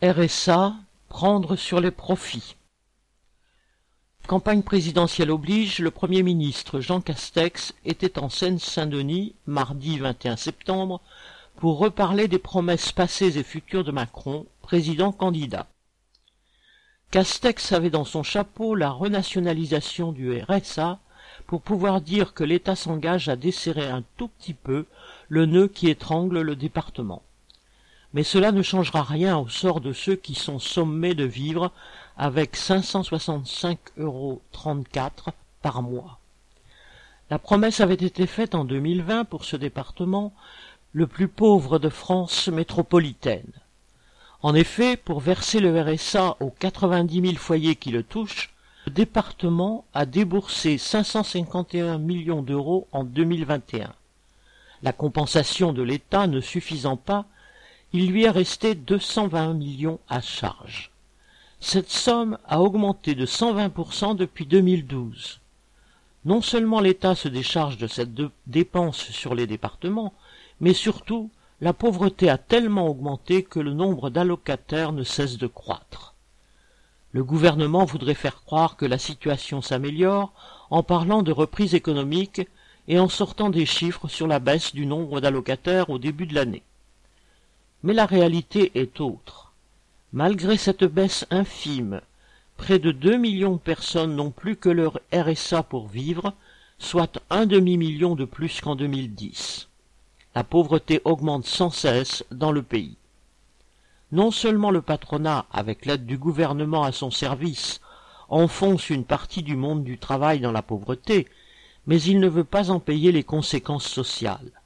RSA, prendre sur les profits. Campagne présidentielle oblige, le Premier ministre Jean Castex était en Seine-Saint-Denis, mardi 21 septembre, pour reparler des promesses passées et futures de Macron, président candidat. Castex avait dans son chapeau la renationalisation du RSA pour pouvoir dire que l'État s'engage à desserrer un tout petit peu le nœud qui étrangle le département. Mais cela ne changera rien au sort de ceux qui sont sommés de vivre avec 565,34 euros par mois. La promesse avait été faite en 2020 pour ce département, le plus pauvre de France métropolitaine. En effet, pour verser le RSA aux 90 000 foyers qui le touchent, le département a déboursé 551 millions d'euros en 2021. La compensation de l'État ne suffisant pas, il lui est resté 220 millions à charge. Cette somme a augmenté de 120% depuis 2012. Non seulement l'État se décharge de cette dépense sur les départements, mais surtout la pauvreté a tellement augmenté que le nombre d'allocataires ne cesse de croître. Le gouvernement voudrait faire croire que la situation s'améliore en parlant de reprise économique et en sortant des chiffres sur la baisse du nombre d'allocataires au début de l'année. Mais la réalité est autre. Malgré cette baisse infime, près de deux millions de personnes n'ont plus que leur RSA pour vivre, soit un demi-million de plus qu'en 2010 la pauvreté augmente sans cesse dans le pays. Non seulement le patronat, avec l'aide du gouvernement à son service, enfonce une partie du monde du travail dans la pauvreté, mais il ne veut pas en payer les conséquences sociales.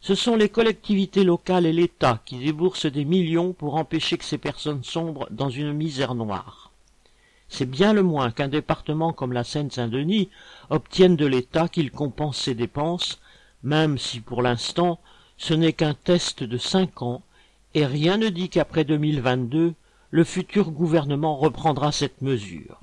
Ce sont les collectivités locales et l'État qui déboursent des millions pour empêcher que ces personnes sombrent dans une misère noire. C'est bien le moins qu'un département comme la Seine-Saint-Denis obtienne de l'État qu'il compense ses dépenses même si pour l'instant ce n'est qu'un test de cinq ans, et rien ne dit qu'après 2022, le futur gouvernement reprendra cette mesure.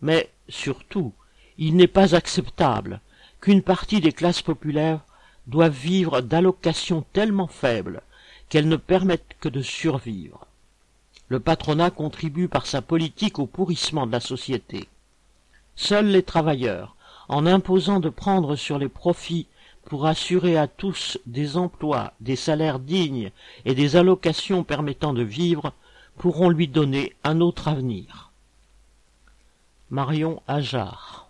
Mais, surtout, il n'est pas acceptable qu'une partie des classes populaires doivent vivre d'allocations tellement faibles qu'elles ne permettent que de survivre. Le patronat contribue par sa politique au pourrissement de la société. Seuls les travailleurs, en imposant de prendre sur les profits pour assurer à tous des emplois, des salaires dignes et des allocations permettant de vivre, pourront lui donner un autre avenir. Marion Ajar